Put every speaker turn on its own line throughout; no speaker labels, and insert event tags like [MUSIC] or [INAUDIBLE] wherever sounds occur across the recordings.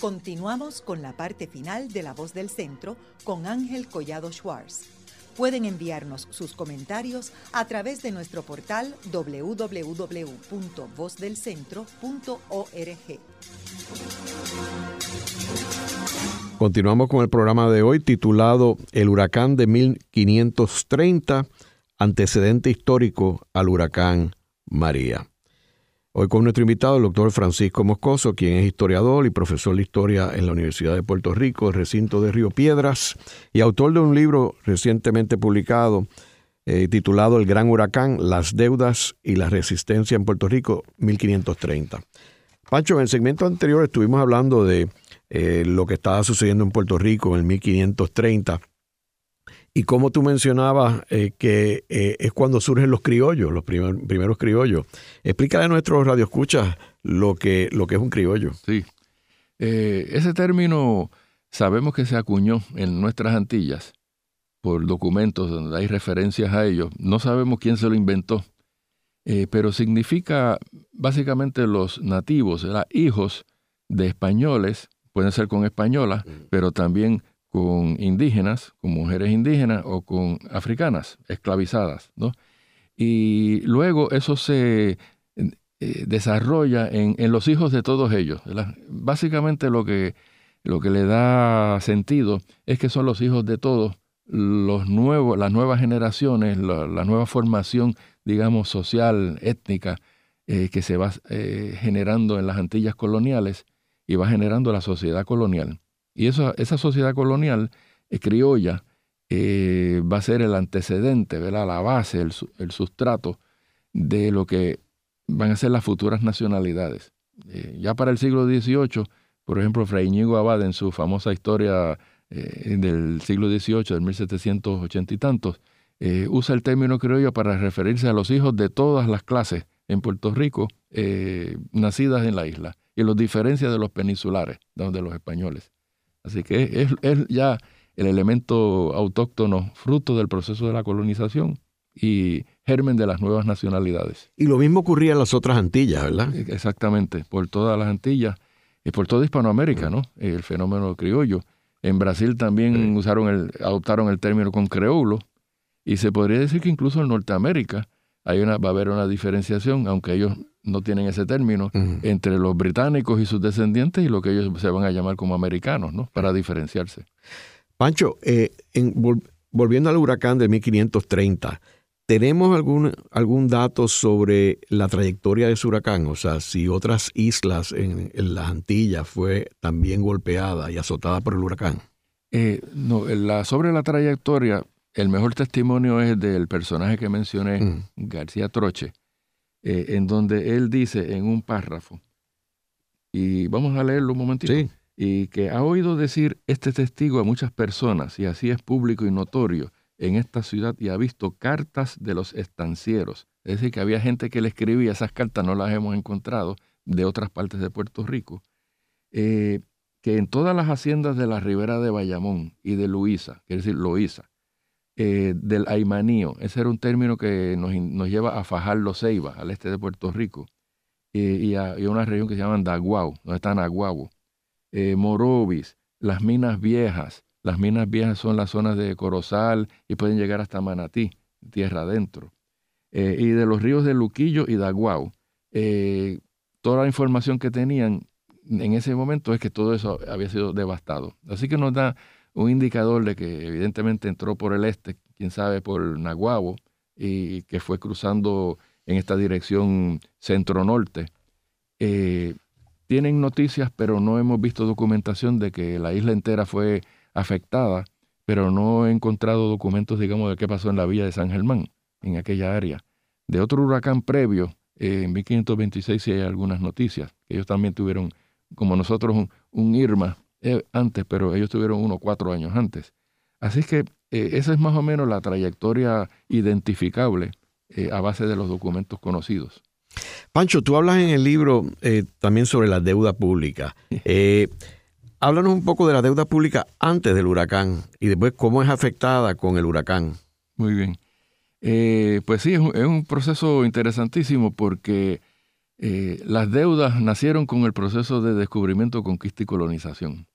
Continuamos con la parte final de La Voz del Centro con Ángel Collado Schwartz. Pueden enviarnos sus comentarios a través de nuestro portal www.vozdelcentro.org.
Continuamos con el programa de hoy titulado El huracán de 1530, antecedente histórico al huracán María. Hoy con nuestro invitado, el doctor Francisco Moscoso, quien es historiador y profesor de historia en la Universidad de Puerto Rico, recinto de Río Piedras, y autor de un libro recientemente publicado eh, titulado El Gran Huracán, las deudas y la resistencia en Puerto Rico, 1530. Pancho, en el segmento anterior estuvimos hablando de eh, lo que estaba sucediendo en Puerto Rico en el 1530 y como tú mencionabas eh, que eh, es cuando surgen los criollos, los primeros criollos. Explícale a nuestros radioescuchas lo que, lo que es un criollo.
Sí. ese término sabemos que se acuñó en nuestras Antillas por documentos donde hay referencias a ello. No sabemos quién se lo inventó, pero significa básicamente los nativos, hijos de españoles pueden ser con españolas, pero también con indígenas, con mujeres indígenas o con africanas esclavizadas, ¿no? Y luego eso se eh, desarrolla en, los hijos de todos ellos. Básicamente lo que, lo que le da sentido es que son los hijos de todos, los nuevos, las nuevas generaciones, la, nueva formación, digamos, social, étnica, eh, que se va eh, generando en las Antillas coloniales, y va generando la sociedad colonial. Y esa sociedad colonial eh, criolla eh, va a ser el antecedente, ¿verdad? la base, el, el, sustrato de lo que van a ser las futuras nacionalidades. Eh, ya para el siglo XVIII, por ejemplo, Fray Íñigo Abad en su famosa historia del siglo XVIII, del 1780 y tantos, usa el término criollo para referirse a los hijos de todas las clases en Puerto Rico nacidas en la isla y los diferencia de los peninsulares, de los españoles. Así que es, ya el elemento autóctono, fruto del proceso de la colonización y germen de las nuevas nacionalidades.
Y lo mismo ocurría en las otras Antillas, ¿verdad?
E, exactamente, por todas las Antillas y por toda Hispanoamérica, ¿no? El fenómeno criollo. En Brasil también usaron el, adoptaron el término con creolo y se podría decir que incluso en Norteamérica hay una, va a haber una diferenciación, aunque ellos no tienen ese término, entre los británicos y sus descendientes y lo que ellos se van a llamar como americanos, ¿no? Para diferenciarse.
Pancho, eh, volviendo al huracán de 1530, ¿tenemos algún, algún dato sobre la trayectoria de ese huracán? O sea, si otras islas en, las Antillas fue también golpeada y azotada por el huracán.
Eh, no, la, sobre la trayectoria, el mejor testimonio es del personaje que mencioné, García Troche, eh, en donde él dice en un párrafo, y vamos a leerlo un momentito, y que ha oído decir este testigo a muchas personas, y así es público y notorio en esta ciudad, y ha visto cartas de los estancieros, es decir, que había gente que le escribía, esas cartas no las hemos encontrado de otras partes de Puerto Rico, eh, que en todas las haciendas de la ribera de Bayamón y de Luisa, quiere decir Loíza, eh, del Aymanío. Ese era un término que nos, lleva a Fajardo Ceiba, al este de Puerto Rico, y, a, una región que se llama Daguau, donde está Naguabo. Eh, Morovis, las minas viejas. Las minas viejas son las zonas de Corozal y pueden llegar hasta Manatí, tierra adentro. Eh, y de los ríos de Luquillo y Daguau. toda la información que tenían en ese momento es que todo eso había sido devastado. Así que nos da un indicador de que evidentemente entró por el este, quién sabe, por Naguabo, y que fue cruzando en esta dirección centro-norte. Eh, tienen noticias, pero no hemos visto documentación de que la isla entera fue afectada, pero no he encontrado documentos, digamos, de qué pasó en la villa de San Germán, en aquella área. De otro huracán previo, eh, en 1526 sí hay algunas noticias, ellos también tuvieron, como nosotros, un Irma eh, antes, pero ellos tuvieron uno cuatro años antes. Así que eh, esa es más o menos la trayectoria identificable eh, a base de los documentos conocidos.
Pancho, tú hablas en el libro también sobre la deuda pública. háblanos un poco de la deuda pública antes del huracán y después cómo es afectada con el huracán.
Muy bien. pues sí, es un, proceso interesantísimo porque Eh, las deudas nacieron con el proceso de descubrimiento, conquista y colonización.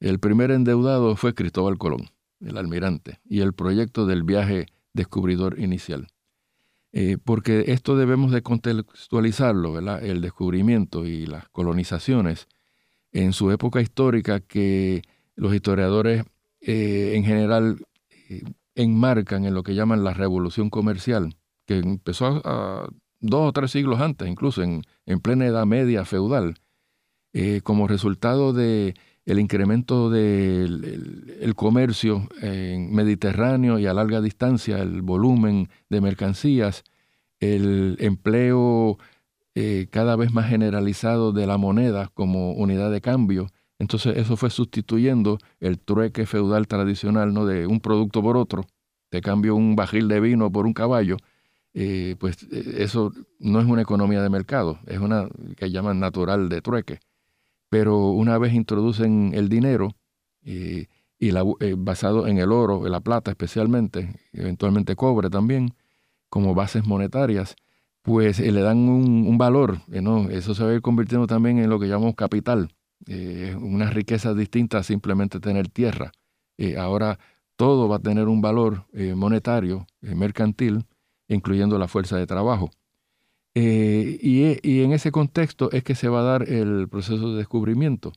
El primer endeudado fue Cristóbal Colón, el almirante, y el proyecto del viaje descubridor inicial. Eh, porque esto debemos de contextualizarlo, el descubrimiento y las colonizaciones en su época histórica que los historiadores eh, en general eh, enmarcan en lo que llaman la revolución comercial, que empezó dos o tres siglos antes, incluso en, plena Edad Media feudal, como resultado de el incremento del comercio en Mediterráneo y a larga distancia, el volumen de mercancías, el empleo eh, cada vez más generalizado de la moneda como unidad de cambio. Entonces eso fue sustituyendo el trueque feudal tradicional, ¿no? De un producto por otro. Te cambio un bajil de vino por un caballo. Eh, pues eh, eso no es una economía de mercado, es una que llaman natural de trueque pero una vez introducen el dinero y la, eh, basado en el oro, en la plata especialmente, eventualmente cobre también, como bases monetarias, pues eh, le dan un, valor, eh, eso se va a ir convirtiendo también en lo que llamamos capital, una riqueza distinta a simplemente tener tierra. ahora todo va a tener un valor monetario, mercantil, incluyendo la fuerza de trabajo. Eh, y, en ese contexto es que se va a dar el proceso de descubrimiento.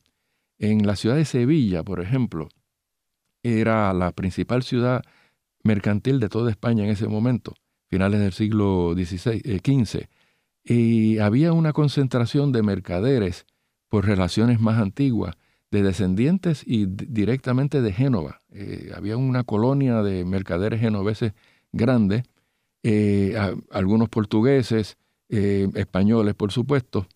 En la ciudad de Sevilla, por ejemplo, era la principal ciudad mercantil de toda España en ese momento, finales del siglo XVI, XV, eh, y había una concentración de mercaderes por relaciones más antiguas, de descendientes y directamente de Génova. Eh, había una colonia de mercaderes genoveses grande, algunos portugueses, eh, españoles, por supuesto.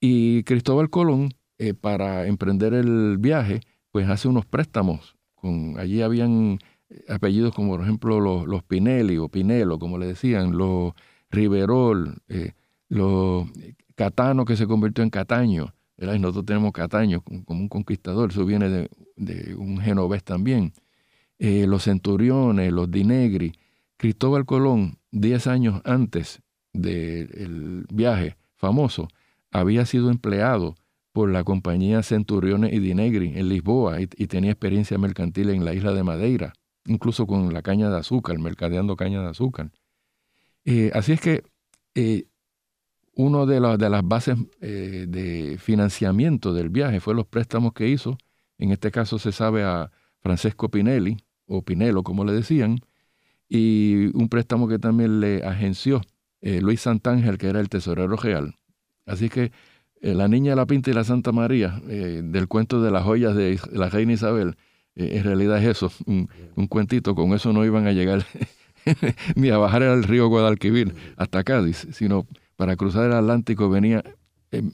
Y Cristóbal Colón, eh, para emprender el viaje, pues hace unos préstamos. Con, allí habían eh, apellidos como, por ejemplo, los, los Pinelli o Pinelo, como le decían, los Riverol, los Catano, que se convirtió en Cataño. nosotros tenemos Cataño como un conquistador, eso viene de, un genovés también. los Centuriones, los Dinegri. Cristóbal Colón, diez años antes del viaje famoso había sido empleado por la compañía Centuriones y Dinegri en Lisboa y, tenía experiencia mercantil en la isla de Madeira, incluso con la caña de azúcar, mercadeando caña de azúcar. Eh, así es que eh, una de, las bases eh, de financiamiento del viaje fue los préstamos que hizo, en este caso se sabe a Francesco Pinelli, o Pinelo como le decían, y un préstamo que también le agenció eh, Luis Santángel, que era el tesorero real. Así que eh, la niña la pinta y la Santa María, eh, del cuento de las joyas de la reina Isabel, en realidad es eso, un, cuentito, con eso no iban a llegar [LAUGHS] ni a bajar al río Guadalquivir hasta Cádiz, sino para cruzar el Atlántico venía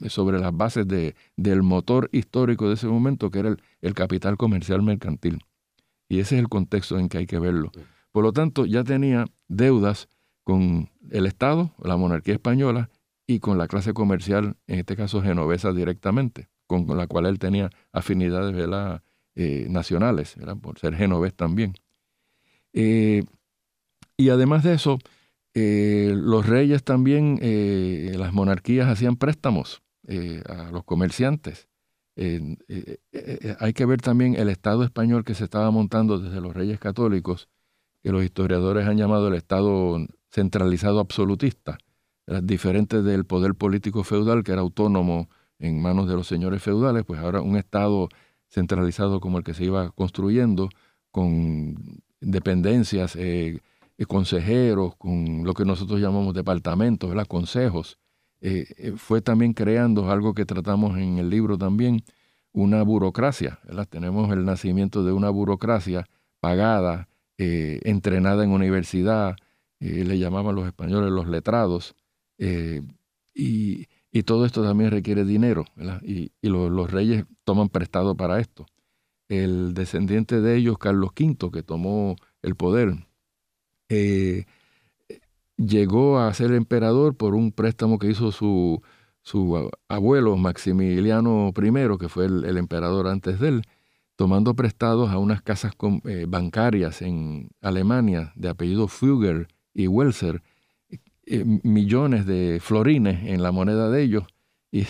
sobre las bases de, del motor histórico de ese momento, que era el, el capital comercial mercantil. Y ese es el contexto en que hay que verlo. Por lo tanto, ya tenía deudas con el Estado, la monarquía española, y con la clase comercial, en este caso genovesa directamente, con la cual él tenía afinidades eh, nacionales, por ser genovés también. Eh, y además de eso, eh, los reyes también, las monarquías hacían préstamos a los comerciantes. hay que ver también el Estado español que se estaba montando desde los reyes católicos, que los historiadores han llamado el Estado centralizado absolutista, diferente del poder político feudal que era autónomo en manos de los señores feudales, pues ahora un Estado centralizado como el que se iba construyendo, con dependencias, eh, eh, consejeros, con lo que nosotros llamamos departamentos, ¿verdad? consejos, eh, fue también creando algo que tratamos en el libro también, una burocracia. Tenemos el nacimiento de una burocracia pagada, entrenada en universidad, le llamaban los españoles los letrados, eh, y, todo esto también requiere dinero, y, los, reyes toman prestado para esto. El descendiente de ellos, Carlos V, que tomó el poder, eh, llegó a ser emperador por un préstamo que hizo su, su abuelo Maximiliano I, que fue el, emperador antes de él, tomando prestados a unas casas eh, bancarias en Alemania de apellido Fugger, y Welser, eh, millones de florines en la moneda de ellos y,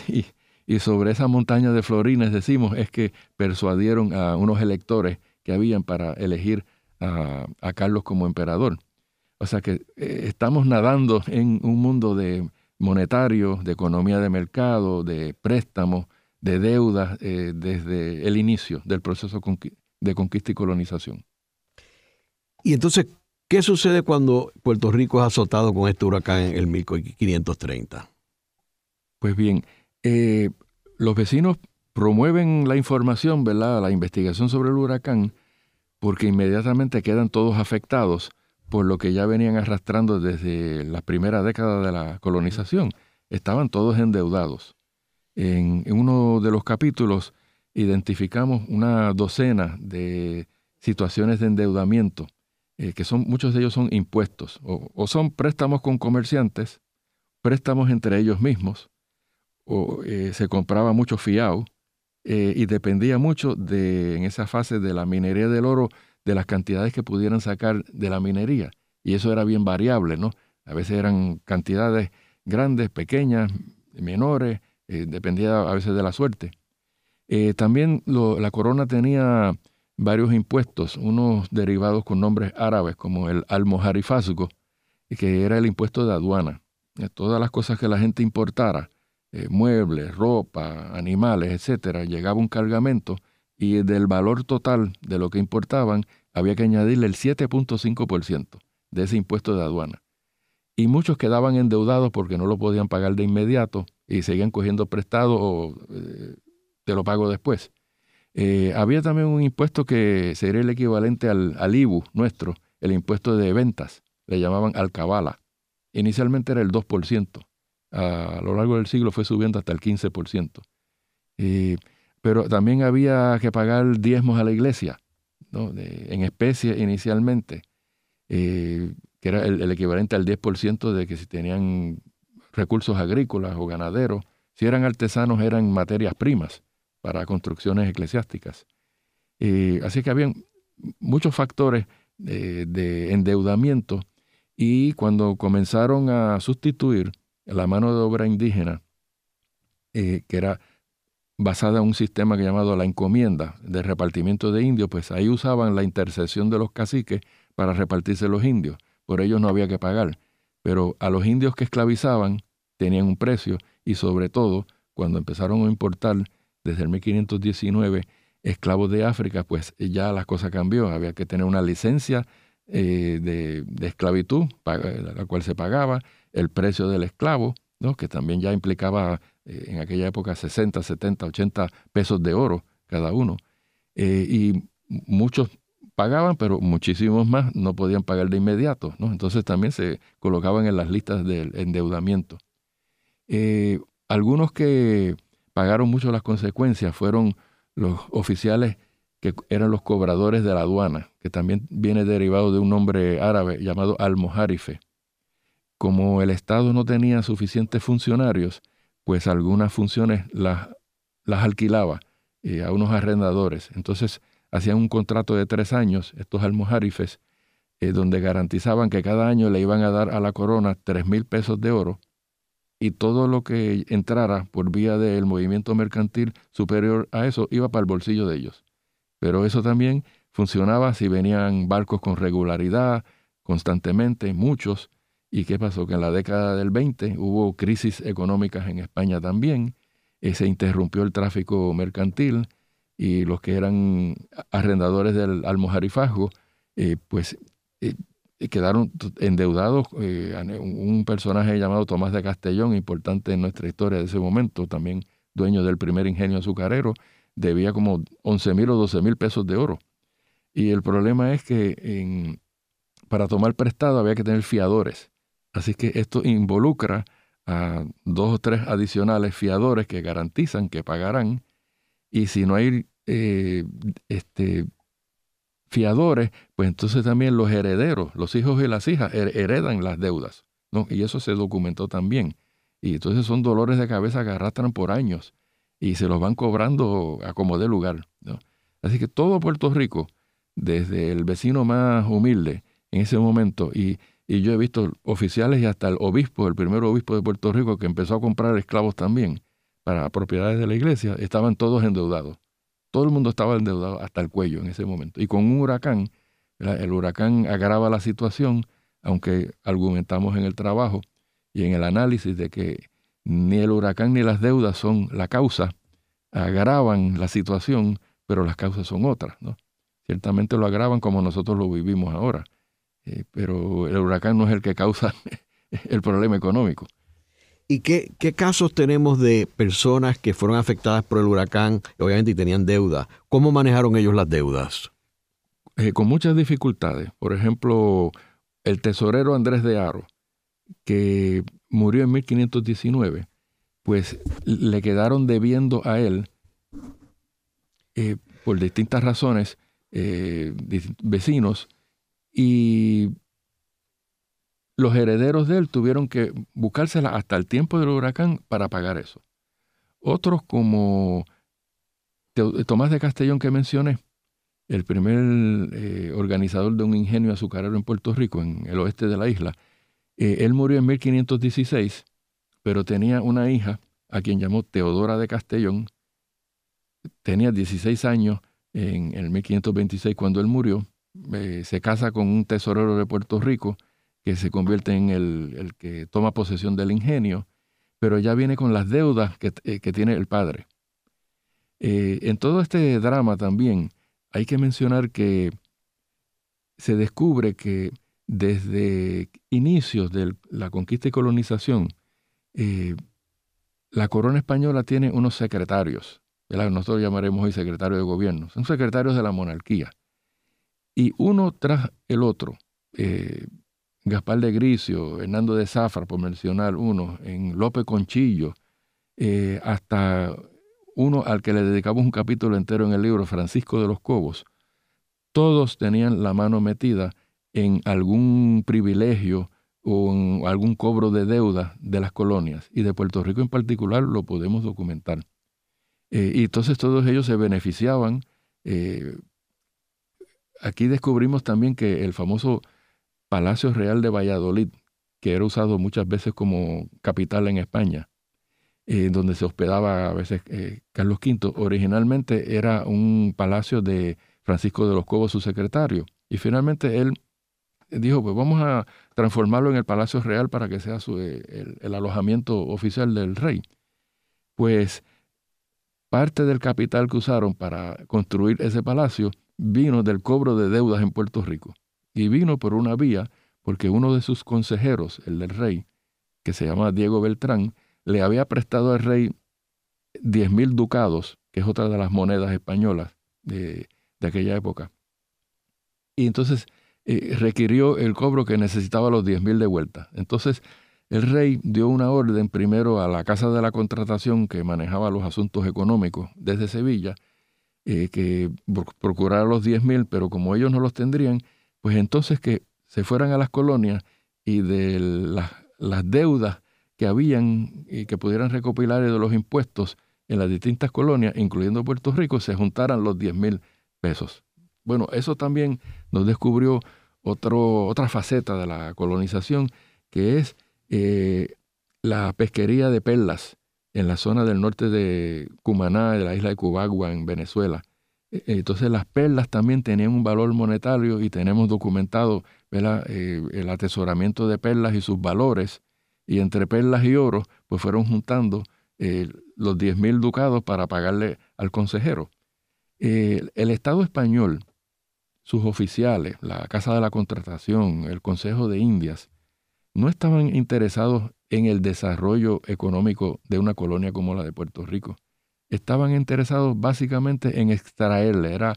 y, sobre esa montaña de florines, decimos, es que persuadieron a unos electores que habían para elegir a, a Carlos como emperador. O sea que eh, estamos nadando en un mundo de monetario, de economía de mercado, de préstamos, de deudas eh, desde el inicio del proceso de conquista y colonización.
Y entonces, ¿qué sucede cuando Puerto Rico es azotado con este huracán en el 1530?
Pues bien, eh, los vecinos promueven la información, ¿verdad? La investigación sobre el huracán, porque inmediatamente quedan todos afectados por lo que ya venían arrastrando desde la primera década de la colonización. Estaban todos endeudados. En, uno de los capítulos identificamos una docena de situaciones de endeudamiento, eh, que son muchos de ellos son impuestos, o, son préstamos con comerciantes, préstamos entre ellos mismos, o eh, se compraba mucho fiao, eh, y dependía mucho de, en esa fase de la minería del oro, de las cantidades que pudieran sacar de la minería. Y eso era bien variable, ¿no? A veces eran cantidades grandes, pequeñas, menores, dependía a veces de la suerte. También la corona tenía varios impuestos, unos derivados con nombres árabes, como el almojarifazgo, que era el impuesto de aduana. Eh, todas las cosas que la gente importara, muebles, ropa, animales, etcétera, llegaba un cargamento y del valor total de lo que importaban había que añadirle el 7.5% de ese impuesto de aduana. Y muchos quedaban endeudados porque no lo podían pagar de inmediato y seguían cogiendo prestado o eh, te lo pago después. Eh, había también un impuesto que sería el equivalente al, IBU nuestro, el impuesto de ventas, le llamaban alcabala. Inicialmente era el 2%, a lo largo del siglo fue subiendo hasta el 15%. Eh, pero también había que pagar diezmos a la iglesia, en especie inicialmente, eh, que era el, equivalente al 10% de que si tenían recursos agrícolas o ganaderos, si eran artesanos eran materias primas para construcciones eclesiásticas. Eh, así que habían muchos factores de endeudamiento y cuando comenzaron a sustituir la mano de obra indígena, eh, que era basada en un sistema llamado la encomienda de repartimiento de indios, pues ahí usaban la intercesión de los caciques para repartirse los indios. Por ellos no había que pagar. Pero a los indios que esclavizaban tenían un precio y sobre todo cuando empezaron a importar desde el 1519 esclavos de África, pues ya la cosa cambió. Había que tener una licencia eh, de, esclavitud, la cual se pagaba, el precio del esclavo, ¿no? que también ya implicaba eh, en aquella época 60, 70, 80 pesos de oro cada uno. Eh, y muchos pagaban, pero muchísimos más no podían pagar de inmediato. ¿no? Entonces también se colocaban en las listas del endeudamiento. Algunos que pagaron mucho las consecuencias fueron los oficiales que eran los cobradores de la aduana, que también viene derivado de un nombre árabe llamado almoharife. Como el Estado no tenía suficientes funcionarios, pues algunas funciones las, las alquilaba eh, a unos arrendadores. Entonces hacían un contrato de tres años, estos almojarifes, eh, donde garantizaban que cada año le iban a dar a la corona tres mil pesos de oro y todo lo que entrara por vía del movimiento mercantil superior a eso iba para el bolsillo de ellos. Pero eso también funcionaba si venían barcos con regularidad, constantemente, muchos, ¿Y qué pasó? Que en la década del 20 hubo crisis económicas en España también, eh, se interrumpió el tráfico mercantil y los que eran arrendadores del almojarifazgo, eh, pues eh, quedaron endeudados. un personaje llamado Tomás de Castellón, importante en nuestra historia de ese momento, también dueño del primer ingenio azucarero, debía como 11 mil o 12 mil pesos de oro. Y el problema es que para tomar prestado había que tener fiadores. Así que esto involucra a dos o tres adicionales fiadores que garantizan que pagarán. Y si no hay eh, este, fiadores, pues entonces también los herederos, los hijos y las hijas, heredan las deudas. ¿no? Y eso se documentó también. Y entonces son dolores de cabeza que arrastran por años y se los van cobrando a como de lugar. ¿no? Así que todo Puerto Rico, desde el vecino más humilde en ese momento y y yo he visto oficiales y hasta el obispo, el primer obispo de Puerto Rico que empezó a comprar esclavos también para propiedades de la iglesia, estaban todos endeudados. Todo el mundo estaba endeudado hasta el cuello en ese momento. Y con un huracán, el huracán agrava la situación, aunque argumentamos en el trabajo y en el análisis de que ni el huracán ni las deudas son la causa, agravan la situación, pero las causas son otras. ¿no? Ciertamente lo agravan como nosotros lo vivimos ahora, eh, pero el huracán no es el que causa [LAUGHS] el problema económico.
¿Y qué, qué, casos tenemos de personas que fueron afectadas por el huracán, obviamente, y tenían deuda? ¿Cómo manejaron ellos las deudas?
Eh, con muchas dificultades. Por ejemplo, el tesorero Andrés de Aro, que murió en 1519, pues le quedaron debiendo a él, eh, por distintas razones, eh, vecinos, y los herederos de él tuvieron que buscársela hasta el tiempo del huracán para pagar eso. Otros como Tomás de Castellón que mencioné, el primer eh, organizador de un ingenio azucarero en Puerto Rico, en el oeste de la isla, eh, él murió en 1516, pero tenía una hija a quien llamó Teodora de Castellón. Tenía 16 años en el 1526 cuando él murió. Eh, se casa con un tesorero de Puerto Rico que se convierte en el, que toma posesión del ingenio, pero ya viene con las deudas que, eh, tiene el padre. Eh, en todo este drama también hay que mencionar que se descubre que desde inicios de la conquista y colonización, eh, la corona española tiene unos secretarios, nosotros llamaremos hoy secretarios de gobierno, son secretarios de la monarquía. Y uno tras el otro, Gaspar de Gricio, Hernando de Zafar, por mencionar uno, en López Conchillo, eh, hasta uno al que le dedicamos un capítulo entero en el libro, Francisco de los Cobos, todos tenían la mano metida en algún privilegio o en algún cobro de deuda de las colonias, y de Puerto Rico en particular lo podemos documentar. Eh, y entonces todos ellos se beneficiaban. Eh, aquí descubrimos también que el famoso Palacio Real de Valladolid, que era usado muchas veces como capital en España, eh, donde se hospedaba a veces eh, Carlos V, originalmente era un palacio de Francisco de los Cobos, su secretario. Y finalmente él dijo, pues vamos a transformarlo en el Palacio Real para que sea eh, el, el alojamiento oficial del rey. Pues parte del capital que usaron para construir ese palacio vino del cobro de deudas en Puerto Rico y vino por una vía porque uno de sus consejeros, el del rey, que se llama Diego Beltrán, le había prestado al rey diez mil ducados, que es otra de las monedas españolas de, aquella época. Y entonces eh, requirió el cobro que necesitaba los diez mil de vuelta. Entonces el rey dio una orden primero a la Casa de la Contratación que manejaba los asuntos económicos desde Sevilla, eh, que procurara los diez mil, pero como ellos no los tendrían, pues entonces que se fueran a las colonias y de las, deudas que habían y que pudieran recopilar de los impuestos en las distintas colonias, incluyendo Puerto Rico, se juntaran los 10 mil pesos. Bueno, eso también nos descubrió otro, otra faceta de la colonización, que es eh, la pesquería de perlas en la zona del norte de Cumaná, de la isla de Cubagua, en Venezuela. E, entonces las perlas también tenían un valor monetario y tenemos documentado eh, el atesoramiento de perlas y sus valores. Y entre perlas y oro, pues fueron juntando eh, los 10 mil ducados para pagarle al consejero. el Estado español, sus oficiales, la Casa de la Contratación, el Consejo de Indias, no estaban interesados en el desarrollo económico de una colonia como la de Puerto Rico estaban interesados básicamente en extraerle. Era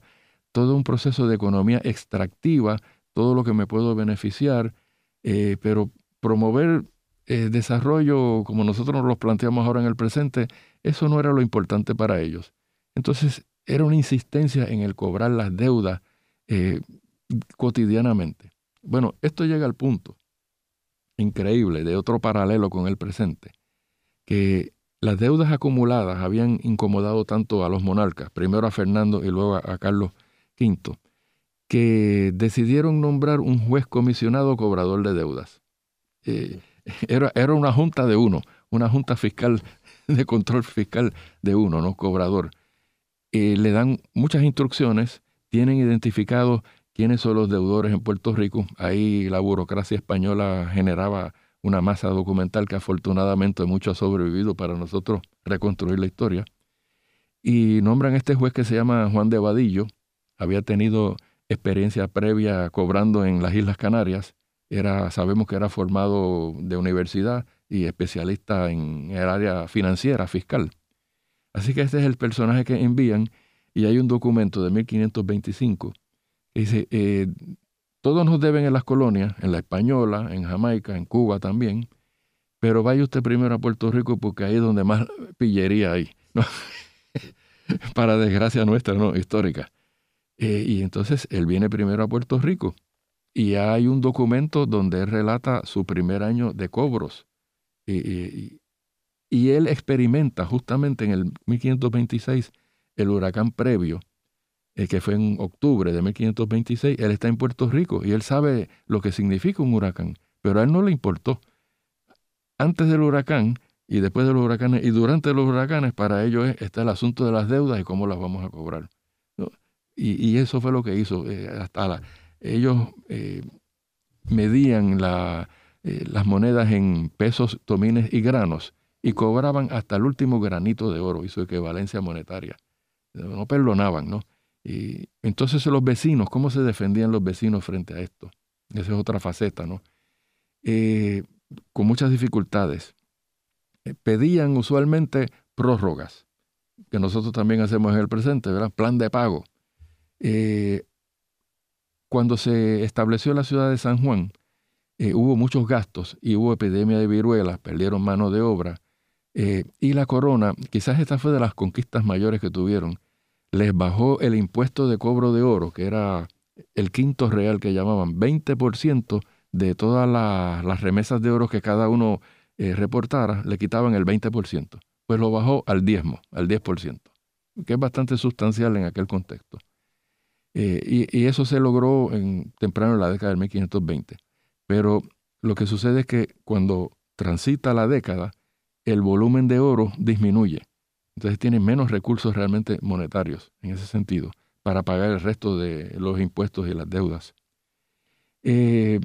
todo un proceso de economía extractiva, todo lo que me puedo beneficiar, eh, pero promover eh, desarrollo como nosotros nos lo planteamos ahora en el presente, eso no era lo importante para ellos. Entonces era una insistencia en el cobrar las deudas eh, cotidianamente. Bueno, esto llega al punto increíble de otro paralelo con el presente, que las deudas acumuladas habían incomodado tanto a los monarcas, primero a Fernando y luego a Carlos V, que decidieron nombrar un juez comisionado cobrador de deudas. Eh, [LAUGHS] era, era una junta de uno, una junta fiscal [LAUGHS] de control fiscal de uno, no cobrador. Eh, le dan muchas instrucciones, tienen identificados quiénes son los deudores en Puerto Rico. Ahí la burocracia española generaba una masa documental que afortunadamente mucho ha sobrevivido para nosotros reconstruir la historia. Y nombran a este juez que se llama Juan de Vadillo. Había tenido experiencia previa cobrando en las Islas Canarias. Era, sabemos que era formado de universidad y especialista en el área financiera, fiscal. Así que este es el personaje que envían y hay un documento de 1525 que dice, eh, todos nos deben en las colonias, en la Española, en Jamaica, en Cuba también, pero vaya usted primero a Puerto Rico porque ahí es donde más pillería hay, [LAUGHS] para desgracia nuestra, ¿no? Histórica. Eh, y entonces él viene primero a Puerto Rico y hay un documento donde él relata su primer año de cobros. y, y él experimenta justamente en el 1526 el huracán previo eh, que fue en octubre de 1526, él está en Puerto Rico y él sabe lo que significa un huracán, pero a él no le importó. Antes del huracán y después de los huracanes y durante los huracanes, para ellos está el asunto de las deudas y cómo las vamos a cobrar. Y, eso fue lo que hizo. Eh, hasta la, ellos eh, medían las monedas en pesos, tomines y granos y cobraban hasta el último granito de oro y su equivalencia monetaria. No perdonaban, ¿no? Y entonces los vecinos, ¿cómo se defendían los vecinos frente a esto? Esa es otra faceta, ¿no? Eh, con muchas dificultades. Eh, pedían usualmente prórrogas, que nosotros también hacemos en el presente, ¿verdad? Plan de pago. Eh, cuando se estableció la ciudad de San Juan, hubo muchos gastos y hubo epidemia de viruelas, perdieron mano de obra. y la corona, quizás esta fue de las conquistas mayores que tuvieron, les bajó el impuesto de cobro de oro, que era el quinto real que llamaban, 20% de todas las remesas de oro que cada uno eh, reportara, le quitaban el 20%. Pues lo bajó al diezmo, al 10%, que es bastante sustancial en aquel contexto. Eh, y, eso se logró en, temprano en la década del 1520. Pero lo que sucede es que cuando transita la década, el volumen de oro disminuye. Entonces tienen menos recursos realmente monetarios en ese sentido para pagar el resto de los impuestos y las deudas. Eh,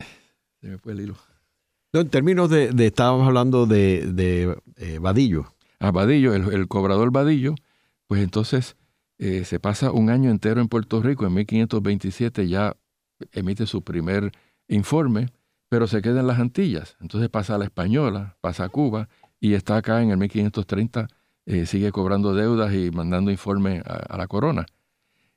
[SIGHS] se me fue el hilo.
en términos de, estábamos hablando de, de eh, Vadillo.
A Vadillo, el, cobrador Vadillo, pues entonces eh, se pasa un año entero en Puerto Rico, en 1527 ya emite su primer informe, pero se queda en las Antillas. Entonces pasa a la Española, pasa a Cuba y está acá en el 1530, eh, sigue cobrando deudas y mandando informes a, la corona.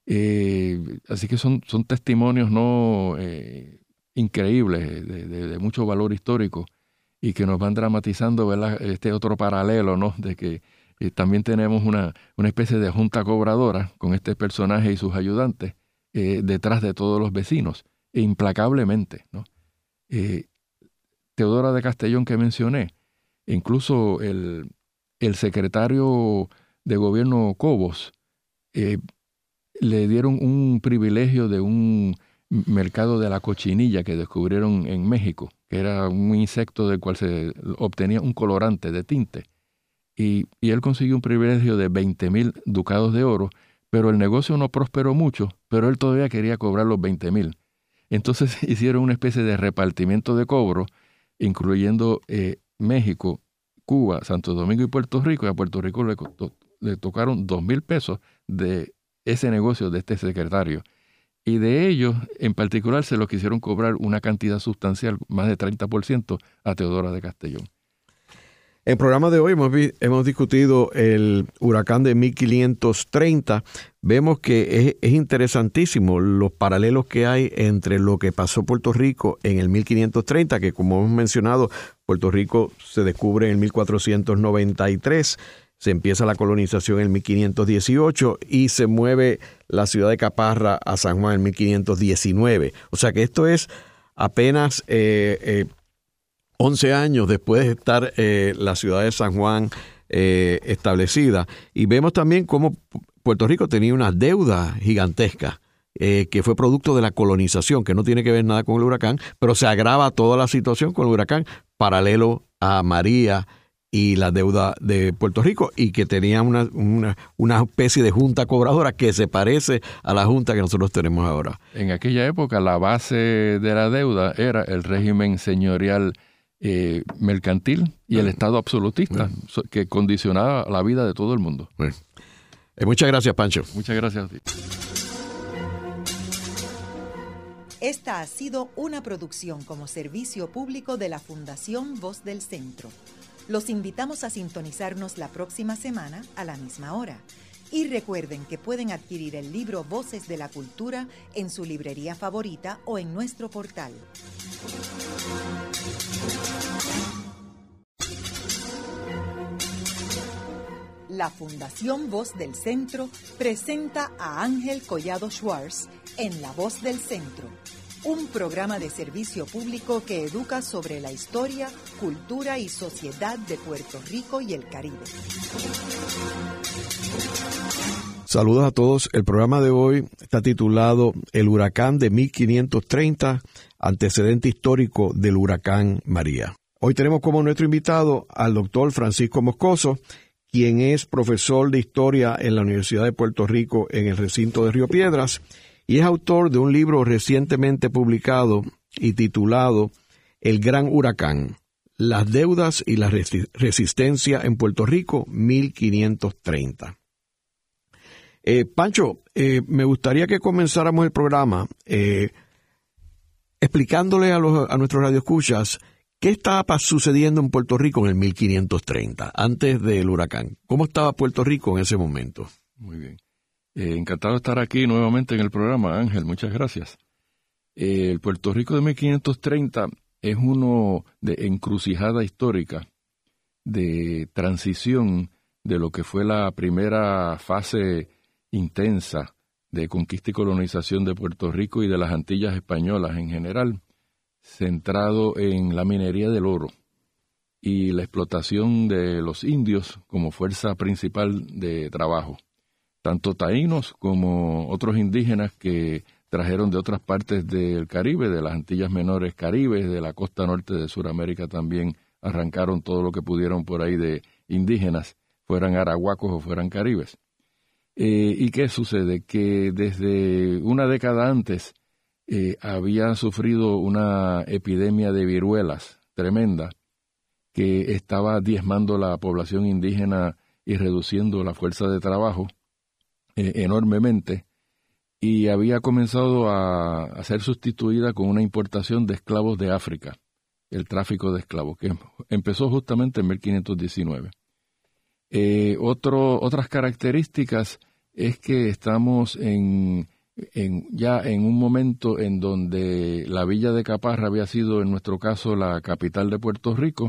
Eh, así que son, son testimonios no eh, increíbles, de, mucho valor histórico y que nos van dramatizando este otro paralelo, ¿no? De que también tenemos una, una, especie de junta cobradora con este personaje y sus ayudantes detrás de todos los vecinos, e implacablemente, ¿no? Teodora de Castellón que mencioné, Incluso el, secretario de gobierno Cobos eh, le dieron un privilegio de un mercado de la cochinilla que descubrieron en México, que era un insecto del cual se obtenía un colorante de tinte. Y, él consiguió un privilegio de 20 mil ducados de oro, pero el negocio no prosperó mucho, pero él todavía quería cobrar los 20 mil. Entonces [LAUGHS] hicieron una especie de repartimiento de cobro, incluyendo eh, México, Cuba, Santo Domingo y Puerto Rico, y a Puerto Rico le, tocaron dos mil pesos de ese negocio de este secretario. Y de ellos, en particular, se lo quisieron cobrar una cantidad sustancial, más de 30%, a Teodora de Castellón.
En el programa de hoy hemos, hemos discutido el huracán de 1530. Vemos que es, interesantísimo los paralelos que hay entre lo que pasó Puerto Rico en el 1530, que como hemos mencionado, Puerto Rico se descubre en 1493, se empieza la colonización en 1518 y se mueve la ciudad de Caparra a San Juan en 1519. O sea que esto es apenas eh, eh 11 años después de estar eh, la ciudad de San Juan eh, establecida. Y vemos también cómo Puerto Rico tenía una deuda gigantesca eh, que fue producto de la colonización, que no tiene que ver nada con el huracán, pero se agrava toda la situación con el huracán paralelo a María y la deuda de Puerto Rico y que tenía una, una, especie de junta cobradora que se parece a la junta que nosotros tenemos ahora.
En aquella época la base de la deuda era el régimen señorial eh, mercantil y el Estado absolutista que condicionaba la vida de todo el mundo.
Eh, muchas gracias, Pancho.
Muchas gracias a ti.
Esta ha sido una producción como servicio público de la Fundación Voz del Centro. Los invitamos a sintonizarnos la próxima semana a la misma hora. Y recuerden que pueden adquirir el libro Voces de la Cultura en su librería favorita o en nuestro portal. La Fundación Voz del Centro presenta a Ángel Collado Schwartz en La Voz del Centro un programa de servicio público que educa sobre la historia, cultura y sociedad de Puerto Rico y el Caribe.
Saludos a todos. El programa de hoy está titulado El huracán de 1530, antecedente histórico del huracán María. Hoy tenemos como nuestro invitado al doctor Francisco Moscoso, quien es profesor de historia en la Universidad de Puerto Rico en el recinto de Río Piedras y es autor de un libro recientemente publicado y titulado El Gran Huracán, las deudas y la resistencia en Puerto Rico 1530. Eh, Pancho, eh, me gustaría que comenzáramos el programa eh, explicándole a, los, a nuestros radioescuchas qué estaba sucediendo en Puerto Rico en el 1530, antes del huracán. ¿Cómo estaba Puerto Rico en ese momento?
Muy bien. Eh, encantado de estar aquí nuevamente en el programa, Ángel, muchas gracias. Eh, el Puerto Rico de 1530 es uno de encrucijada histórica, de transición de lo que fue la primera fase intensa de conquista y colonización de Puerto Rico y de las Antillas españolas en general, centrado en la minería del oro y la explotación de los indios como fuerza principal de trabajo tanto taínos como otros indígenas que trajeron de otras partes del Caribe, de las Antillas Menores Caribes, de la costa norte de Sudamérica también arrancaron todo lo que pudieron por ahí de indígenas, fueran arahuacos o fueran caribes. Eh, ¿Y qué sucede? Que desde una década antes eh, había sufrido una epidemia de viruelas tremenda que estaba diezmando la población indígena y reduciendo la fuerza de trabajo eh, enormemente y había comenzado a, ser sustituida con una importación de esclavos de África, el tráfico de esclavos, que empezó justamente en 1519. Eh, otras características es que estamos en, ya en un momento en donde la villa de Caparra había sido, en nuestro caso, la capital de Puerto Rico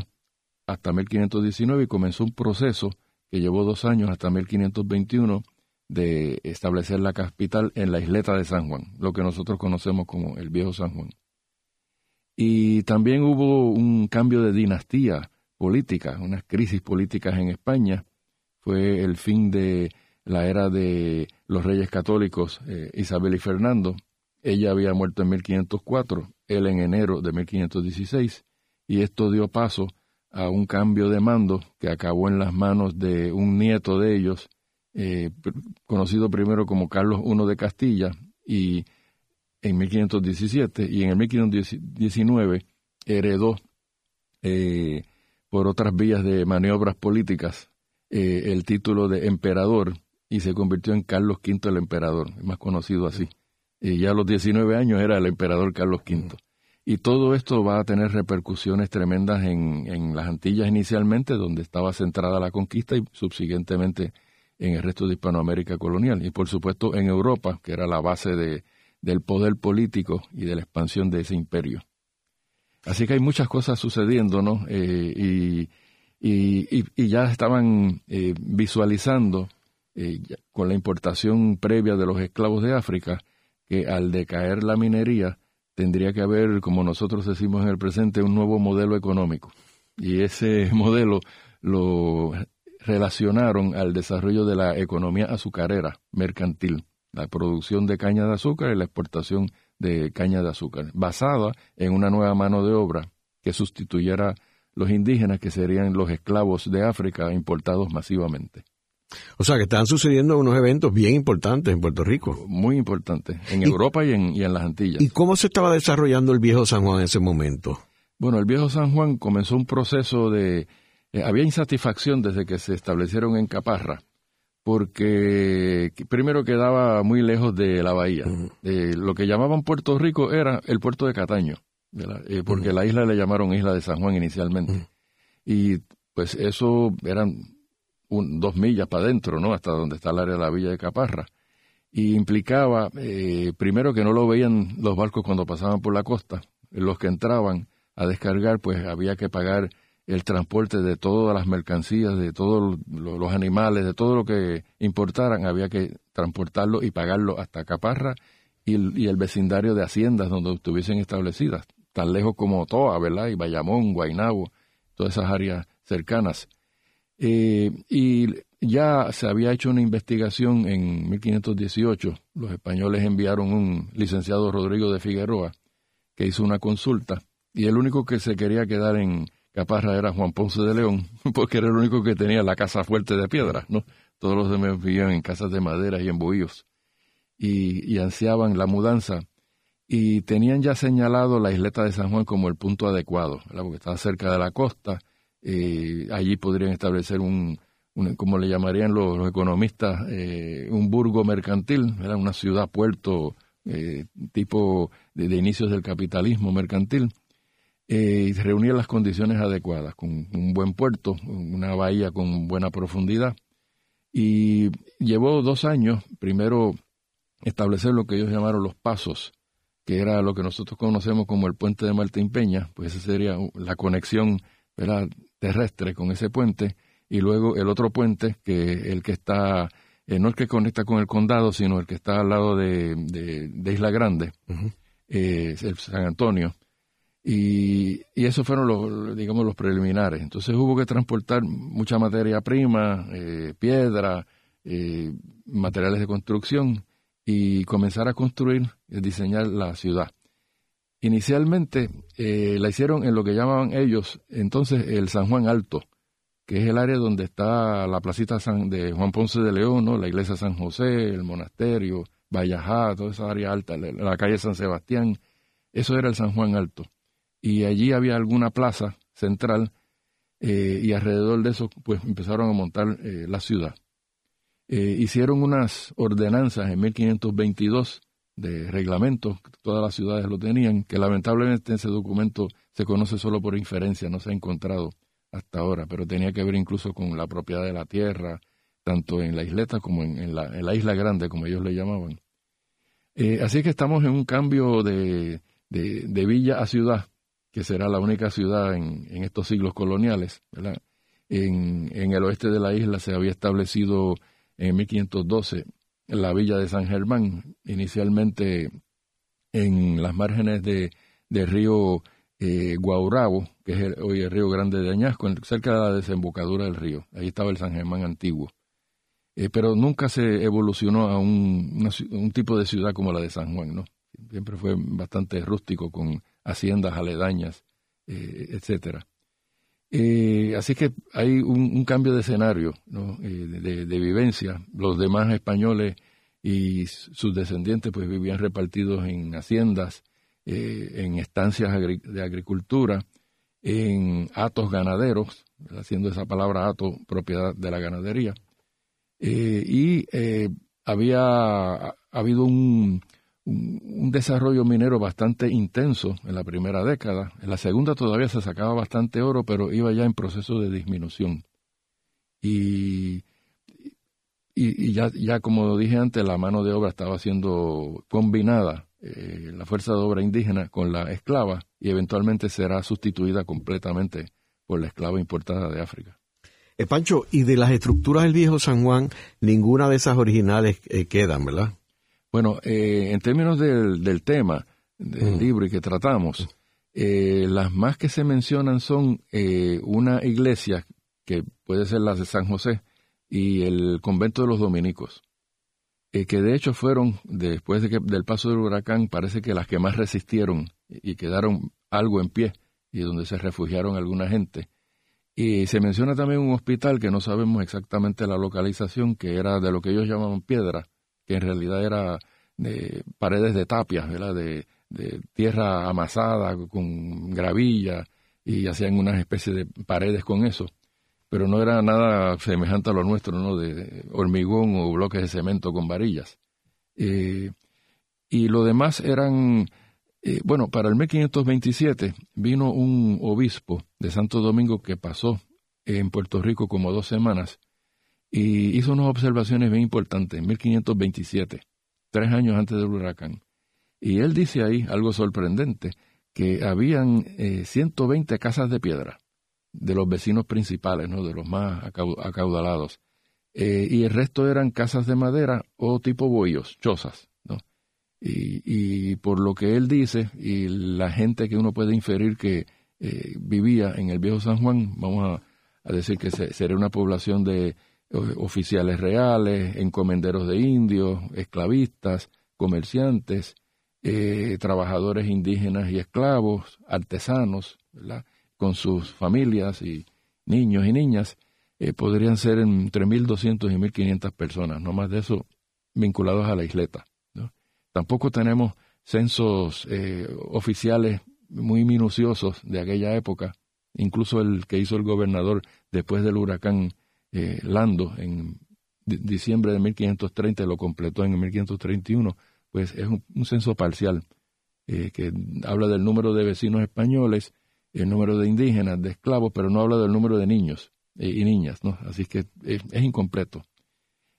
hasta 1519 y comenzó un proceso que llevó dos años hasta 1521 de establecer la capital en la isleta de San Juan, lo que nosotros conocemos como el viejo San Juan. Y también hubo un cambio de dinastía política, unas crisis políticas en España. Fue el fin de la era de los reyes católicos eh, Isabel y Fernando. Ella había muerto en 1504, él en enero de 1516, y esto dio paso a un cambio de mando que acabó en las manos de un nieto de ellos, eh, conocido primero como Carlos I de Castilla, y en 1517, y en el 1519 heredó eh, por otras vías de maniobras políticas el título de emperador y se convirtió en Carlos V el emperador, más conocido así. Y ya a los 19 años era el emperador Carlos V. Y todo esto va a tener repercusiones tremendas en, en las Antillas inicialmente, donde estaba centrada la conquista y subsiguientemente en el resto de Hispanoamérica colonial y por supuesto en Europa, que era la base de, del poder político y de la expansión de ese imperio. Así que hay muchas cosas sucediendo, ¿no? Eh, y, y, y, ya estaban eh, visualizando eh, con la importación previa de los esclavos de África que al decaer la minería tendría que haber, como nosotros decimos en el presente, un nuevo modelo económico. Y ese [LAUGHS] modelo lo relacionaron al desarrollo de la economía azucarera mercantil, la producción de caña de azúcar y la exportación de caña de azúcar, basada en una nueva mano de obra que sustituyera los indígenas que serían los esclavos de África importados masivamente.
O sea que están sucediendo unos eventos bien importantes en Puerto Rico.
Muy importantes, en Europa y en, y en las Antillas.
¿Y cómo se estaba desarrollando el viejo San Juan en ese momento?
Bueno, el viejo San Juan comenzó un proceso de... Eh, había insatisfacción desde que se establecieron en Caparra, porque primero quedaba muy lejos de la bahía. Eh, lo que llamaban Puerto Rico era el puerto de Cataño, eh, porque la isla le llamaron Isla de San Juan inicialmente. Y pues eso eran dos millas para adentro, ¿no? Hasta donde está el área de la villa de Caparra. Y implicaba, eh, primero, que no lo veían los barcos cuando pasaban por la costa. Los que entraban a descargar, pues había que pagar el transporte de todas las mercancías, de todos los animales, de todo lo que importaran, había que transportarlo y pagarlo hasta Caparra y, y el vecindario de haciendas donde estuviesen establecidas, tan lejos como Toa, ¿verdad? Y Bayamón, Guainabo, todas esas áreas cercanas. Eh, y ya se había hecho una investigación en 1518. Los españoles enviaron un licenciado Rodrigo de Figueroa que hizo una consulta. Y el único que se quería quedar en Caparra era Juan Ponce de León, [LAUGHS] porque era el único que tenía la casa fuerte de piedra, ¿no? Todos los demás vivían en casas de madera y en bohíos y, y ansiaban la mudanza. Y tenían ya señalado la isleta de San Juan como el punto adecuado, porque estaba cerca de la costa eh, allí podrían establecer un, como le llamarían los, economistas, eh, un burgo mercantil, era una ciudad puerto eh, tipo de, inicios del capitalismo mercantil, y reunía las condiciones adecuadas, con un buen puerto, una bahía con buena profundidad. Y llevó dos años, primero establecer lo que ellos llamaron los pasos, que era lo que nosotros conocemos como el puente de Martín Peña, pues esa sería la conexión ¿verdad? Terrestre con ese puente y luego el otro puente, que el que está, eh, no el que conecta con el condado, sino el que está al lado de, de, Isla Grande, eh, el San Antonio. Y, y esos fueron los, digamos, los preliminares. Entonces hubo que transportar mucha materia prima, eh, piedra, materiales de construcción y comenzar a construir, diseñar la ciudad. Inicialmente eh, la hicieron en lo que llamaban ellos entonces el San Juan Alto, que es el área donde está la placita San, de Juan Ponce de León, ¿no? la iglesia San José, el monasterio, Vallajá, toda esa área alta, la, calle San Sebastián, eso era el San Juan Alto. Y allí había alguna plaza central eh, y alrededor de eso pues empezaron a montar eh, la ciudad. hicieron unas ordenanzas en 1522 de reglamentos, todas las ciudades lo tenían, que lamentablemente ese documento se conoce solo por inferencia, no se ha encontrado hasta ahora, pero tenía que ver incluso con la propiedad de la tierra, tanto en la isleta como en, la, isla grande, como ellos le llamaban. Eh, así que estamos en un cambio de, de, villa a ciudad, que será la única ciudad en, estos siglos coloniales. En, en el oeste de la isla se había establecido en 1512 en la villa de San Germán, inicialmente en las márgenes de, del río eh, Guaurabo, que es hoy el río Grande de Añasco, cerca de la desembocadura del río. Ahí estaba el San Germán antiguo. Eh, pero nunca se evolucionó a un, un, tipo de ciudad como la de San Juan, ¿no? Siempre fue bastante rústico, con haciendas aledañas, eh, etcétera. Eh, así que hay un, cambio de escenario, eh, de, vivencia. Los demás españoles y sus descendientes pues vivían repartidos en haciendas, eh, en estancias de agricultura, en atos ganaderos, haciendo esa palabra ato propiedad de la ganadería. y había habido un, un, desarrollo minero bastante intenso en la primera década. En la segunda todavía se sacaba bastante oro, pero iba ya en proceso de disminución. Y, y, ya, ya, como dije antes, la mano de obra estaba siendo combinada, eh, la fuerza de obra indígena con la esclava, y eventualmente será sustituida completamente por la esclava importada de África.
Eh, Pancho, y de las estructuras del viejo San Juan, ninguna de esas originales eh, quedan, ¿verdad?
Bueno, eh, en términos del, del tema del mm. libro y que tratamos, eh, las más que se mencionan son eh, una iglesia que puede ser la de San José, y el convento de los dominicos, eh, que de hecho fueron, después de que, del paso del huracán, parece que las que más resistieron y quedaron algo en pie, y donde se refugiaron alguna gente. Y se menciona también un hospital que no sabemos exactamente la localización, que era de lo que ellos llamaban piedra, que en realidad era de paredes de tapias. De, tierra amasada con gravilla y hacían una especie de paredes con eso. Pero no era nada semejante a lo nuestro, ¿no? De hormigón o bloques de cemento con varillas. Eh, y lo demás eran, eh, bueno, para el 1527 vino un obispo de Santo Domingo que pasó en Puerto Rico como dos semanas y hizo unas observaciones bien importantes en 1527, tres años antes del huracán. Y él dice ahí algo sorprendente, que habían 120 eh, casas de piedra de los vecinos principales, ¿no? de los más acaudalados. Eh, y el resto eran casas de madera o tipo bohíos, chozas. ¿no? Y, por lo que él dice, y la gente que uno puede inferir que eh, vivía en el viejo San Juan, vamos a, decir que sería una población de oficiales reales, encomenderos de indios, esclavistas, comerciantes, eh, trabajadores indígenas y esclavos, artesanos, con sus familias y niños y niñas, eh, podrían ser entre 1.200 y 1.500 personas, no más de eso vinculados a la isleta. Tampoco tenemos censos eh, oficiales muy minuciosos de aquella época, incluso el que hizo el gobernador después del huracán Lando en diciembre de 1530 lo completó en 1531 pues es un, censo parcial eh, que habla del número de vecinos españoles, el número de indígenas, de esclavos, pero no habla del número de niños eh, y niñas, ¿no? Así que es, incompleto.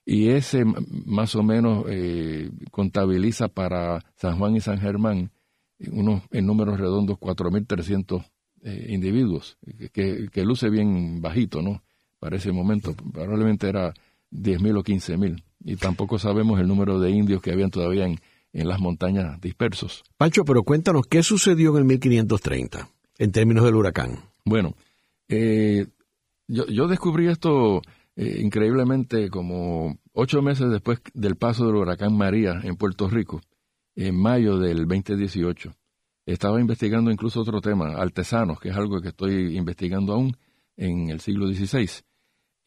Y ese más o menos eh, contabiliza para San Juan y San Germán unos en números redondos 4.300 individuos, que, luce bien bajito, ¿no? Para ese momento, probablemente era 10.000 o 15.000 y tampoco sabemos el número de indios que habían todavía en, las montañas dispersos.
Pancho, pero cuéntanos, ¿qué sucedió en el 1530 en términos del huracán?
Bueno, eh, yo, descubrí esto eh, increíblemente como ocho meses después del paso del huracán María en Puerto Rico, en mayo del 2018. Estaba investigando incluso otro tema, artesanos, que es algo que estoy investigando aún en el siglo XVI.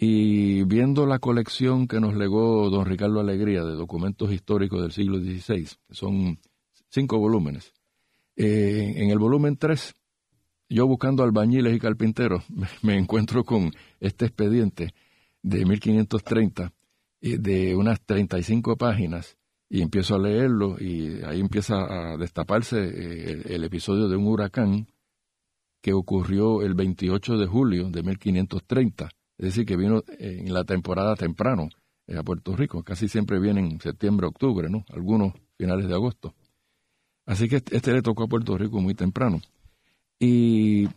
Y viendo la colección que nos legó don Ricardo Alegría de documentos históricos del siglo XVI, son cinco volúmenes, eh, en el volumen 3, yo buscando albañiles y carpinteros, [LAUGHS] me, encuentro con este expediente de 1530, de unas 35 páginas, y empiezo a leerlo, y ahí empieza a destaparse eh, el episodio de un huracán que ocurrió el 28 de julio de 1530 es decir, que vino en la temporada temprano eh, a Puerto Rico. Casi siempre vienen en septiembre, octubre, ¿no? Algunos finales de agosto. Así que este le tocó a Puerto Rico muy temprano. Y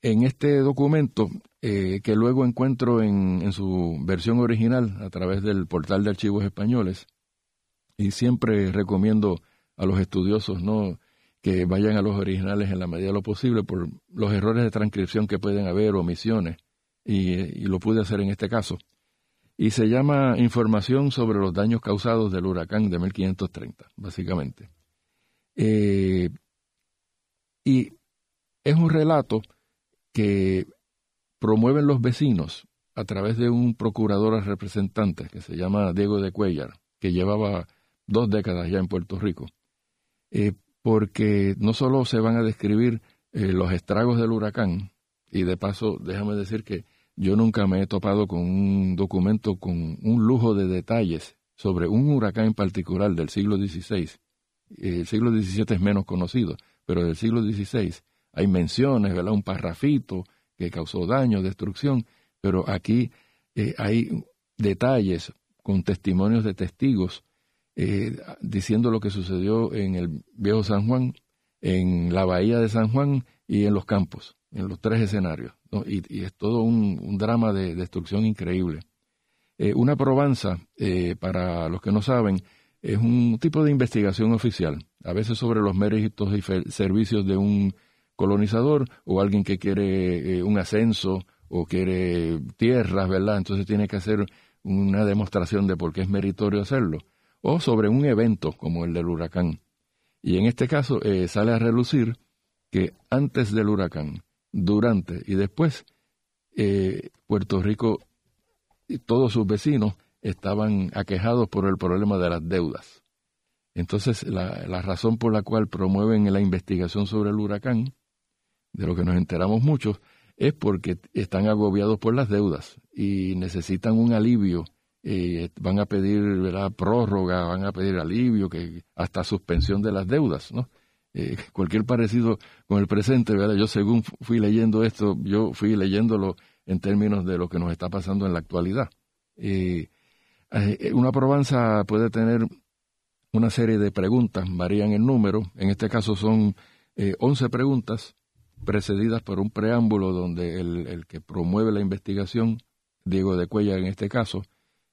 en este documento, eh, que luego encuentro en, en, su versión original a través del portal de archivos españoles, y siempre recomiendo a los estudiosos no que vayan a los originales en la medida de lo posible por los errores de transcripción que pueden haber, omisiones y, lo pude hacer en este caso. Y se llama Información sobre los daños causados del huracán de 1530, básicamente. Eh, y es un relato que promueven los vecinos a través de un procurador representante que se llama Diego de Cuellar, que llevaba dos décadas ya en Puerto Rico, eh, porque no solo se van a describir eh, los estragos del huracán, y de paso déjame decir que yo nunca me he topado con un documento con un lujo de detalles sobre un huracán en particular del siglo XVI. El siglo XVII es menos conocido, pero del siglo XVI hay menciones, ¿verdad? Un parrafito que causó daño, destrucción, pero aquí eh, hay detalles con testimonios de testigos eh, diciendo lo que sucedió en el viejo San Juan, en la bahía de San Juan y en los campos en los tres escenarios. Y, es todo un, drama de destrucción increíble. Eh, una probanza, eh, para los que no saben, es un tipo de investigación oficial, a veces sobre los méritos y servicios de un colonizador o alguien que quiere eh, un ascenso o quiere tierras, ¿verdad? Entonces tiene que hacer una demostración de por qué es meritorio hacerlo. O sobre un evento como el del huracán. Y en este caso sale a relucir que antes del huracán, durante y después, eh, Puerto Rico y todos sus vecinos estaban aquejados por el problema de las deudas. Entonces, la, la, razón por la cual promueven la investigación sobre el huracán, de lo que nos enteramos muchos, es porque están agobiados por las deudas y necesitan un alivio. Eh, van a pedir ¿verdad? prórroga, van a pedir alivio, que hasta suspensión de las deudas, ¿no? Eh, [LAUGHS] cualquier parecido con el presente, ¿verdad? Yo según fui leyendo esto, yo fui leyéndolo en términos de lo que nos está pasando en la actualidad. Eh, eh, una probanza puede tener una serie de preguntas, varían en número, en este caso son eh, 11 preguntas precedidas por un preámbulo donde el, que promueve la investigación, Diego de Cuella en este caso,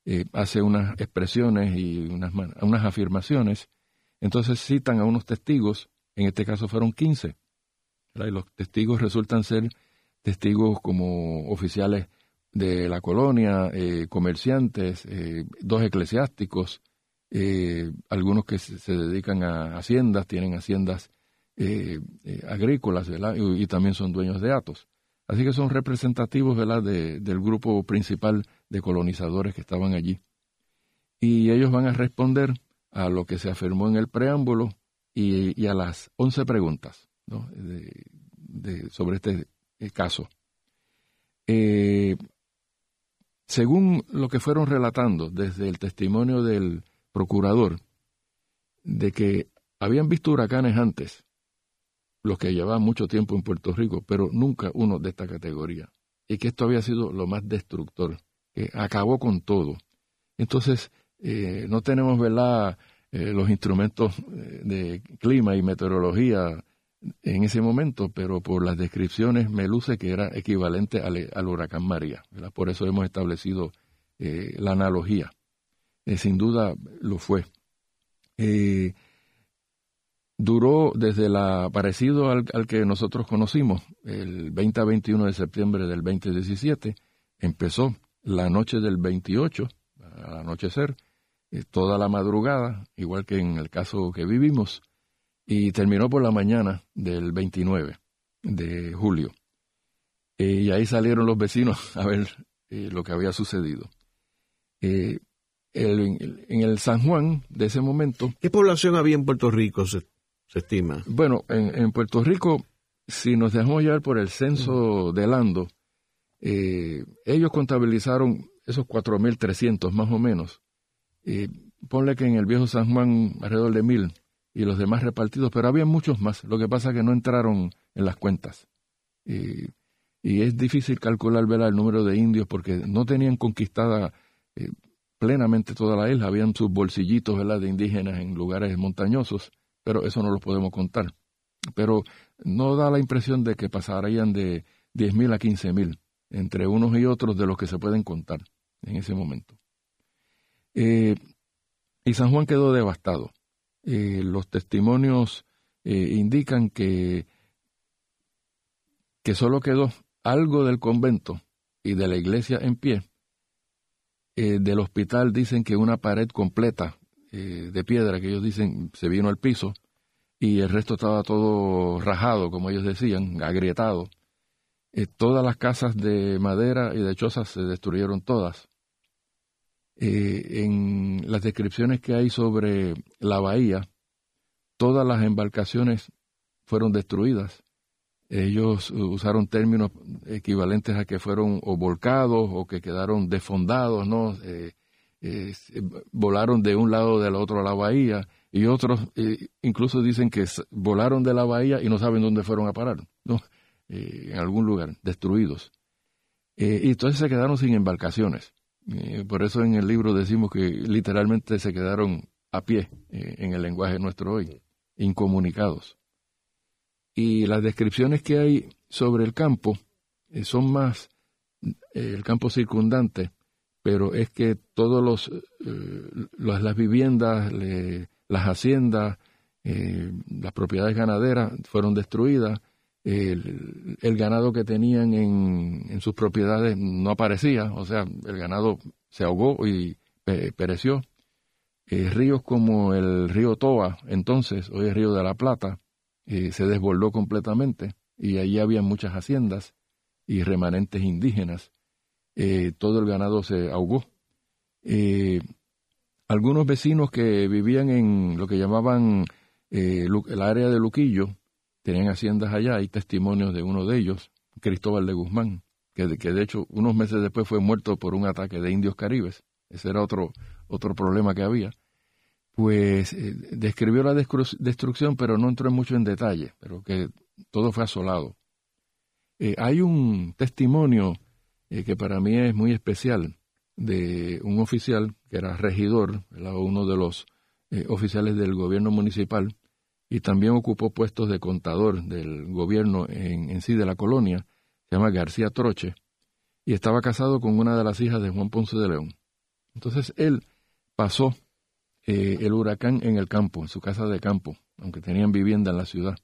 eh, hace unas expresiones y unas, unas afirmaciones, entonces citan a unos testigos, en este caso fueron 15, y los testigos resultan ser testigos como oficiales de la colonia, eh, comerciantes, eh, dos eclesiásticos, eh, algunos que se, dedican a haciendas, tienen haciendas agrícolas, ¿verdad? Y, también son dueños de atos. Así que son representativos, ¿verdad?, del grupo principal de colonizadores que estaban allí. Y ellos van a responder a lo que se afirmó en el preámbulo y, a las once preguntas sobre este caso. Eh, según lo que fueron relatando desde el testimonio del procurador, de que habían visto huracanes antes, los que llevaban mucho tiempo en Puerto Rico, pero nunca uno de esta categoría, y que esto había sido lo más destructor, que acabó con todo. Entonces, eh, no tenemos, ¿verdad?, eh, los instrumentos eh, de clima y meteorología en ese momento, pero por las descripciones me luce que era equivalente al, huracán María. Por eso hemos establecido eh, la analogía. Eh, sin duda lo fue. Eh, duró desde la parecido al, que nosotros conocimos, el 20 a 21 de septiembre del 2017, empezó la noche del 28, al anochecer, toda la madrugada, igual que en el caso que vivimos, y terminó por la mañana del 29 de julio. Eh, y ahí salieron los vecinos [LAUGHS] a ver eh, lo que había sucedido. Eh, en el San Juan de ese momento...
¿Qué población había en Puerto Rico, se, estima?
Bueno, en, Puerto Rico, si nos dejamos llevar por el censo de Lando, ellos contabilizaron esos 4.300 más o menos. Ponle que en el viejo San Juan alrededor de mil y los demás repartidos, pero había muchos más. Lo que pasa es que no entraron en las cuentas. Y, es difícil calcular el número de indios porque no tenían conquistada eh, plenamente toda la isla. Habían sus bolsillitos ¿verdad? de indígenas en lugares montañosos, pero eso no lo podemos contar. Pero no da la impresión de que pasarían de 10.000 a 15.000 entre unos y otros de los que se pueden contar en ese momento. Eh, y San Juan quedó devastado. Eh, los testimonios eh, indican que, que solo quedó algo del convento y de la iglesia en pie. Del hospital dicen que una pared completa de piedra, que ellos dicen se vino al piso, y el resto estaba todo rajado, como ellos decían, agrietado. todas las casas de madera y de chozas se destruyeron todas. Eh, en las descripciones que hay sobre la bahía, todas las embarcaciones fueron destruidas. Ellos usaron términos equivalentes a que fueron o volcados o que quedaron desfondados, ¿no? Eh, eh, volaron de un lado del otro a la bahía y otros incluso dicen que volaron de la bahía y no saben dónde fueron a parar, ¿no? en algún lugar, destruidos. y entonces se quedaron sin embarcaciones. Eh, por eso en el libro decimos que literalmente se quedaron a pie eh, en el lenguaje nuestro hoy, incomunicados. Y las descripciones que hay sobre el campo eh, son más el campo circundante, pero es que todos las, viviendas, las haciendas, las propiedades ganaderas fueron destruidas, el, ganado que tenían en, sus propiedades no aparecía, o sea, el ganado se ahogó y pereció. Eh, ríos como el río Toa, entonces, hoy el río de la Plata, eh, se desbordó completamente y allí había muchas haciendas y remanentes indígenas. Eh, todo el ganado se ahogó. algunos vecinos que vivían en lo que llamaban el área de Luquillo, tenían haciendas allá, hay testimonios de uno de ellos, Cristóbal de Guzmán, que, que de hecho unos meses después fue muerto por un ataque de indios caribes. Ese era otro, otro problema que había. Pues eh, describió la destrucción, pero no entró mucho en detalle, pero que todo fue asolado. Eh, hay un testimonio eh, que para mí es muy especial de un oficial que era regidor, uno de los oficiales del gobierno municipal, y también ocupó puestos de contador del gobierno en, sí de la colonia, se llama García Troche, y estaba casado con una de las hijas de Juan Ponce de León. Entonces él pasó eh, el huracán en el campo, en su casa de campo, aunque tenían vivienda en la ciudad.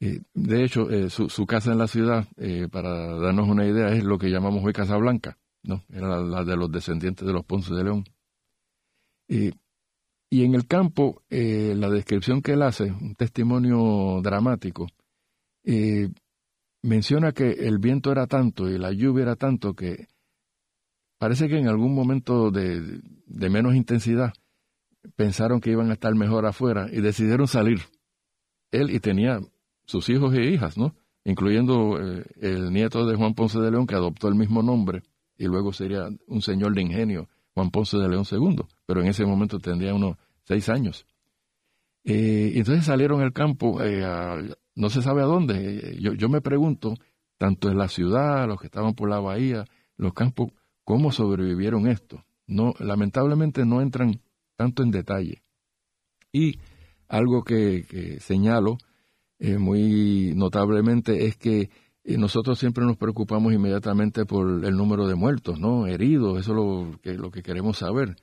Eh, de hecho, eh, su, casa en la ciudad, para darnos una idea, es lo que llamamos hoy Casa Blanca, ¿no? Era la, de los descendientes de los Ponce de León. Y en el campo, eh, la descripción que él hace, un testimonio dramático, eh, menciona que el viento era tanto y la lluvia era tanto que parece que en algún momento de, menos intensidad pensaron que iban a estar mejor afuera y decidieron salir. Él y tenía sus hijos e hijas, ¿no? Incluyendo eh, el nieto de Juan Ponce de León, que adoptó el mismo nombre y luego sería un señor de ingenio Juan Ponce de León II, pero en ese momento tendría unos seis años. Eh, entonces salieron al campo, eh, no se sabe a dónde. Yo, yo me pregunto, tanto en la ciudad, los que estaban por la bahía, los campos, cómo sobrevivieron esto. No, lamentablemente no entran tanto en detalle. Y algo que, señalo eh, muy notablemente es que nosotros siempre nos preocupamos inmediatamente por el número de muertos, ¿no? Heridos, eso es lo que, lo que queremos saber.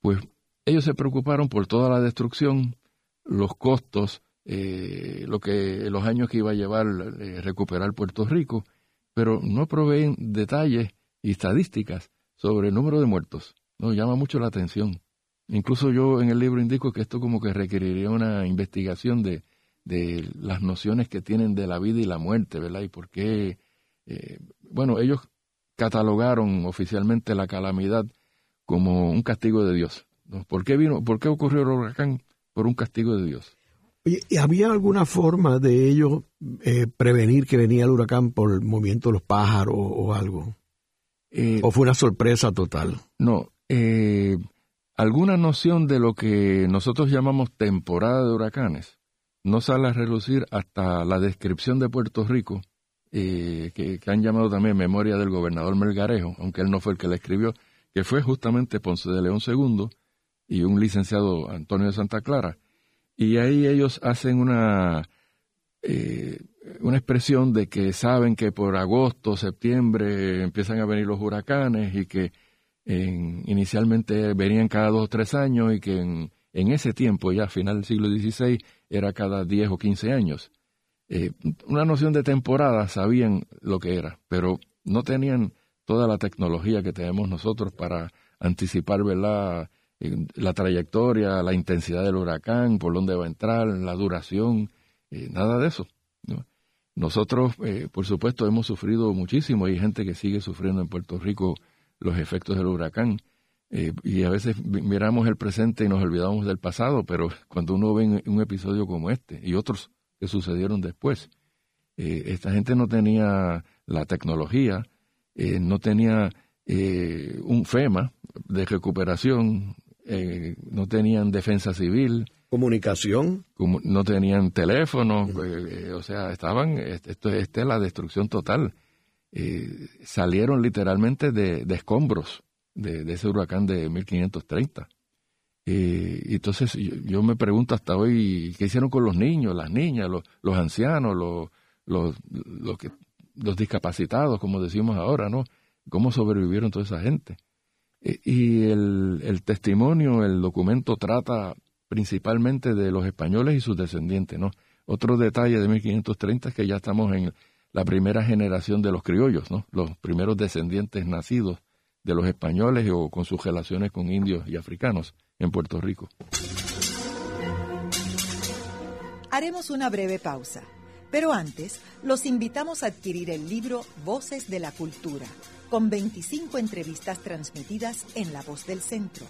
Pues ellos se preocuparon por toda la destrucción, los costos, eh, lo que los años que iba a llevar eh, recuperar Puerto Rico, pero no proveen detalles y estadísticas sobre el número de muertos. Nos llama mucho la atención. Incluso yo en el libro indico que esto como que requeriría una investigación de de las nociones que tienen de la vida y la muerte, ¿verdad? Y por qué, eh, bueno, ellos catalogaron oficialmente la calamidad como un castigo de Dios. ¿Por qué vino, por qué ocurrió el huracán? Por un castigo de Dios.
Oye, ¿y había alguna forma de ellos eh, prevenir que venía el huracán por el movimiento de los pájaros o, algo? Eh, ¿O fue una sorpresa total?
No, alguna noción de lo que nosotros llamamos temporada de huracanes no sale a relucir hasta la descripción de Puerto Rico, eh, que, han llamado también memoria del gobernador Melgarejo, aunque él no fue el que la escribió, que fue justamente Ponce de León II y un licenciado Antonio de Santa Clara. Y ahí ellos hacen una, eh, una expresión de que saben que por agosto, septiembre empiezan a venir los huracanes y que inicialmente venían cada dos o tres años y que en, en ese tiempo, ya a final del siglo XVI, era cada 10 o 15 años. Eh, una noción de temporada sabían lo que era, pero no tenían toda la tecnología que tenemos nosotros para anticipar. Eh, la trayectoria, la intensidad del huracán, por dónde va a entrar, la duración, eh, nada de eso. Nosotros, por supuesto, hemos sufrido muchísimo. Hay gente que sigue sufriendo en Puerto Rico los efectos del huracán. Eh, y a veces miramos el presente y nos olvidamos del pasado, pero cuando uno ve un episodio como este y otros que sucedieron después, eh, esta gente no tenía la tecnología, eh, no tenía un FEMA de recuperación, no tenían defensa civil.
Comunicación.
no tenían teléfono, o sea, estaban, esto, esta es la destrucción total. salieron literalmente de escombros de, ese huracán de 1530. Eh, y entonces yo, me pregunto hasta hoy, ¿qué hicieron con los niños, las niñas, los, los ancianos, los, los, los discapacitados, como decimos ahora, ¿no? ¿Cómo sobrevivieron toda esa gente? Eh, y el, el, testimonio, el documento trata principalmente de los españoles y sus descendientes, ¿no? Otro detalle de 1530 es que ya estamos en la primera generación de los criollos, ¿no? los primeros descendientes nacidos de los españoles o con sus relaciones con indios y africanos en Puerto Rico.
Haremos una breve pausa, pero antes los invitamos a adquirir el libro Voces de la Cultura, con 25 entrevistas transmitidas en La Voz del Centro.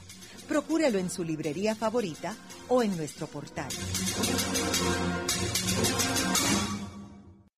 Procúrelo en su librería favorita o en nuestro portal.